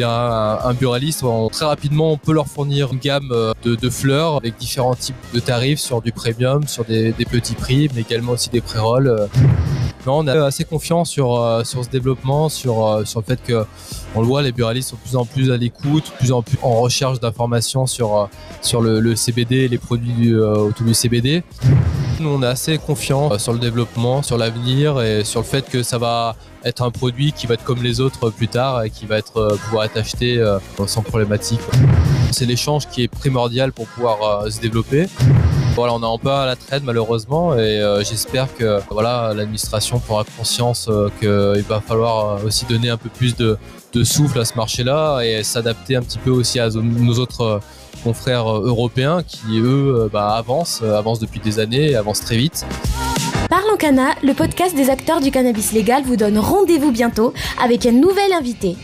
un, un buraliste, très rapidement on peut leur fournir une gamme euh, de, fleurs avec différents types de tarifs sur du premium, sur des, petits prix, mais également aussi des pré-rolls. euh. On est assez confiant sur euh, sur ce développement, sur le fait que on le voit, les buralistes sont de plus en plus à l'écoute, plus en plus en recherche d'informations sur le, le CBD et les produits du, autour du CBD. On est assez confiant euh, sur le développement, sur l'avenir et sur le fait que ça va être un produit qui va être comme les autres plus tard et qui va être euh, pouvoir être acheté euh, sans problématique. C'est l'échange qui est primordial pour pouvoir se développer. Voilà, on est un peu à la traîne malheureusement et euh, j'espère que voilà l'administration prendra conscience euh, qu'il va falloir euh, aussi donner un peu plus de, souffle à ce marché-là et s'adapter un petit peu aussi à nos autres confrères européens qui eux bah, avancent, avancent depuis des années avancent très vite. Parlons Cana, le podcast des acteurs du cannabis légal vous donne rendez-vous bientôt avec un nouvel invité.